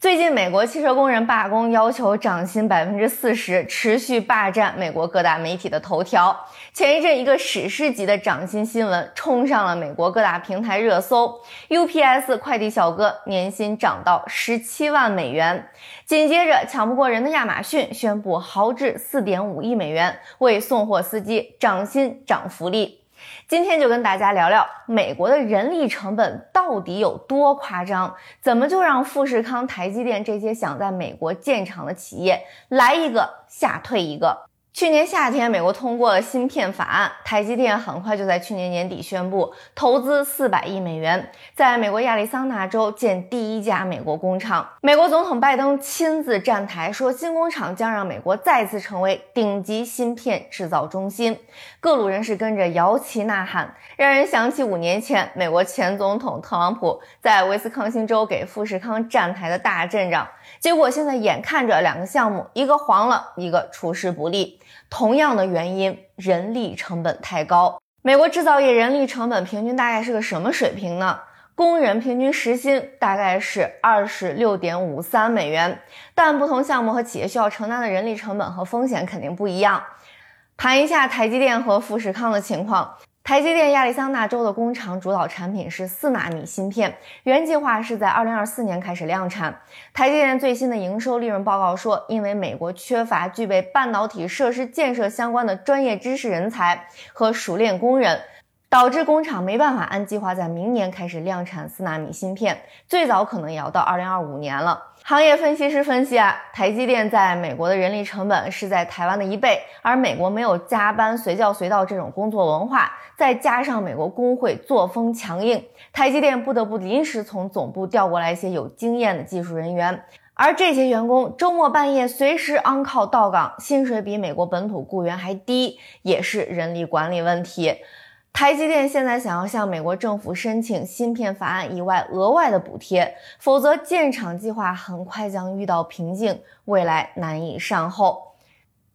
最近，美国汽车工人罢工，要求涨薪百分之四十，持续霸占美国各大媒体的头条。前一阵，一个史诗级的涨薪新闻冲上了美国各大平台热搜：UPS 快递小哥年薪涨到十七万美元。紧接着，抢不过人的亚马逊宣布豪掷四点五亿美元为送货司机涨薪涨福利。今天就跟大家聊聊美国的人力成本到底有多夸张，怎么就让富士康、台积电这些想在美国建厂的企业来一个吓退一个？去年夏天，美国通过了芯片法案，台积电很快就在去年年底宣布投资四百亿美元，在美国亚利桑那州建第一家美国工厂。美国总统拜登亲自站台说，新工厂将让美国再次成为顶级芯片制造中心。各路人士跟着摇旗呐喊，让人想起五年前美国前总统特朗普在威斯康星州给富士康站台的大阵仗。结果现在眼看着两个项目，一个黄了，一个出师不利。同样的原因，人力成本太高。美国制造业人力成本平均大概是个什么水平呢？工人平均时薪大概是二十六点五三美元，但不同项目和企业需要承担的人力成本和风险肯定不一样。盘一下台积电和富士康的情况。台积电亚利桑那州的工厂主导产品是四纳米芯片，原计划是在二零二四年开始量产。台积电最新的营收利润报告说，因为美国缺乏具备半导体设施建设相关的专业知识人才和熟练工人，导致工厂没办法按计划在明年开始量产四纳米芯片，最早可能也要到二零二五年了。行业分析师分析啊，台积电在美国的人力成本是在台湾的一倍，而美国没有加班、随叫随到这种工作文化，再加上美国工会作风强硬，台积电不得不临时从总部调过来一些有经验的技术人员，而这些员工周末半夜随时 on call 到岗，薪水比美国本土雇员还低，也是人力管理问题。台积电现在想要向美国政府申请芯片法案以外额外的补贴，否则建厂计划很快将遇到瓶颈，未来难以善后。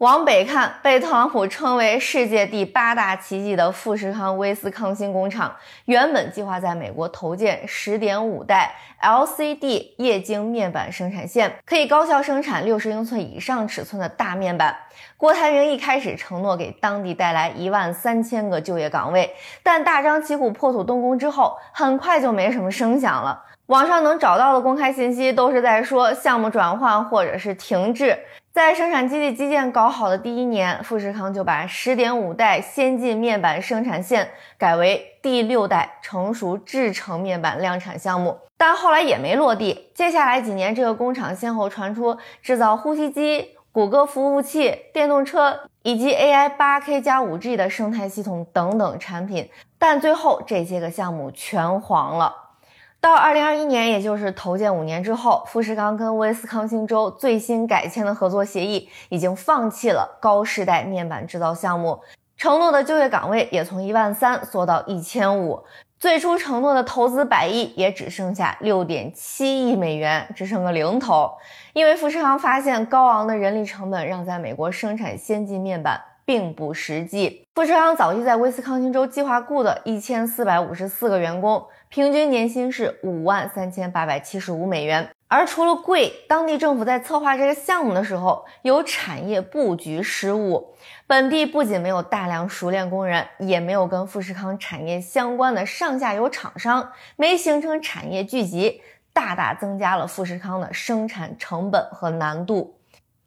往北看，被特朗普称为世界第八大奇迹的富士康威斯康星工厂，原本计划在美国投建十点五代 LCD 液晶面板生产线，可以高效生产六十英寸以上尺寸的大面板。郭台铭一开始承诺给当地带来一万三千个就业岗位，但大张旗鼓破土动工之后，很快就没什么声响了。网上能找到的公开信息都是在说项目转换或者是停滞。在生产基地基建搞好的第一年，富士康就把十点五代先进面板生产线改为第六代成熟制成面板量产项目，但后来也没落地。接下来几年，这个工厂先后传出制造呼吸机、谷歌服务器、电动车以及 AI 八 K 加五 G 的生态系统等等产品，但最后这些个项目全黄了。到二零二一年，也就是投建五年之后，富士康跟威斯康星州最新改签的合作协议已经放弃了高世代面板制造项目，承诺的就业岗位也从一万三缩到一千五，最初承诺的投资百亿也只剩下六点七亿美元，只剩个零头。因为富士康发现高昂的人力成本让在美国生产先进面板。并不实际。富士康早期在威斯康星州计划雇的一千四百五十四个员工，平均年薪是五万三千八百七十五美元。而除了贵，当地政府在策划这个项目的时候有产业布局失误。本地不仅没有大量熟练工人，也没有跟富士康产业相关的上下游厂商，没形成产业聚集，大大增加了富士康的生产成本和难度。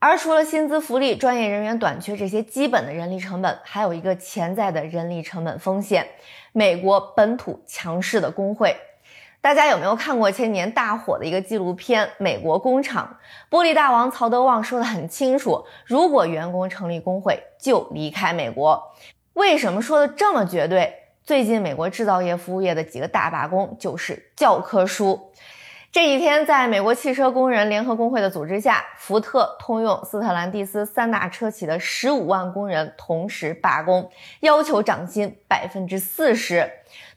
而除了薪资福利、专业人员短缺这些基本的人力成本，还有一个潜在的人力成本风险：美国本土强势的工会。大家有没有看过前年大火的一个纪录片《美国工厂》？玻璃大王曹德旺说的很清楚：如果员工成立工会，就离开美国。为什么说的这么绝对？最近美国制造业、服务业的几个大罢工就是教科书。这几天，在美国汽车工人联合工会的组织下，福特、通用、斯特兰蒂斯三大车企的十五万工人同时罢工，要求涨薪百分之四十。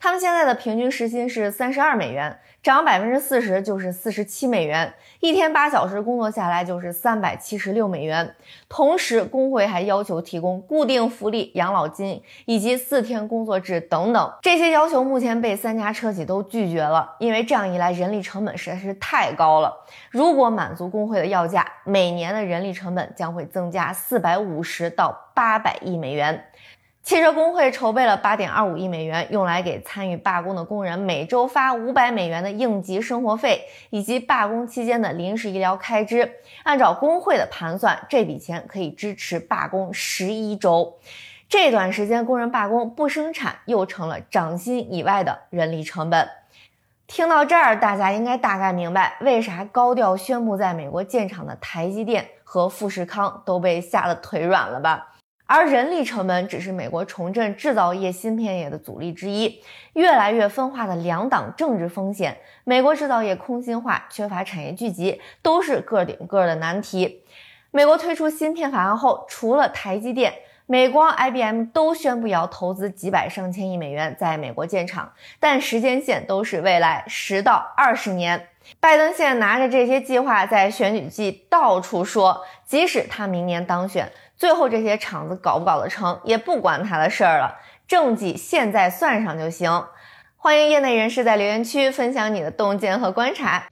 他们现在的平均时薪是三十二美元，涨百分之四十就是四十七美元，一天八小时工作下来就是三百七十六美元。同时，工会还要求提供固定福利、养老金以及四天工作制等等。这些要求目前被三家车企都拒绝了，因为这样一来，人力成本实在是太高了。如果满足工会的要价，每年的人力成本将会增加四百五十到八百亿美元。汽车工会筹备了八点二五亿美元，用来给参与罢工的工人每周发五百美元的应急生活费，以及罢工期间的临时医疗开支。按照工会的盘算，这笔钱可以支持罢工十一周。这段时间工人罢工不生产，又成了涨薪以外的人力成本。听到这儿，大家应该大概明白为啥高调宣布在美国建厂的台积电和富士康都被吓得腿软了吧？而人力成本只是美国重振制造业、芯片业的阻力之一。越来越分化的两党政治风险，美国制造业空心化、缺乏产业聚集，都是个顶个的难题。美国推出芯片法案后，除了台积电、美光、IBM 都宣布要投资几百上千亿美元在美国建厂，但时间线都是未来十到二十年。拜登现在拿着这些计划在选举季到处说，即使他明年当选。最后这些厂子搞不搞得成，也不关他的事儿了。政绩现在算上就行。欢迎业内人士在留言区分享你的洞见和观察。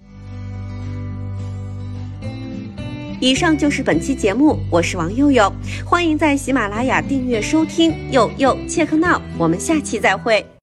以上就是本期节目，我是王佑佑，欢迎在喜马拉雅订阅收听。佑佑切克闹，我们下期再会。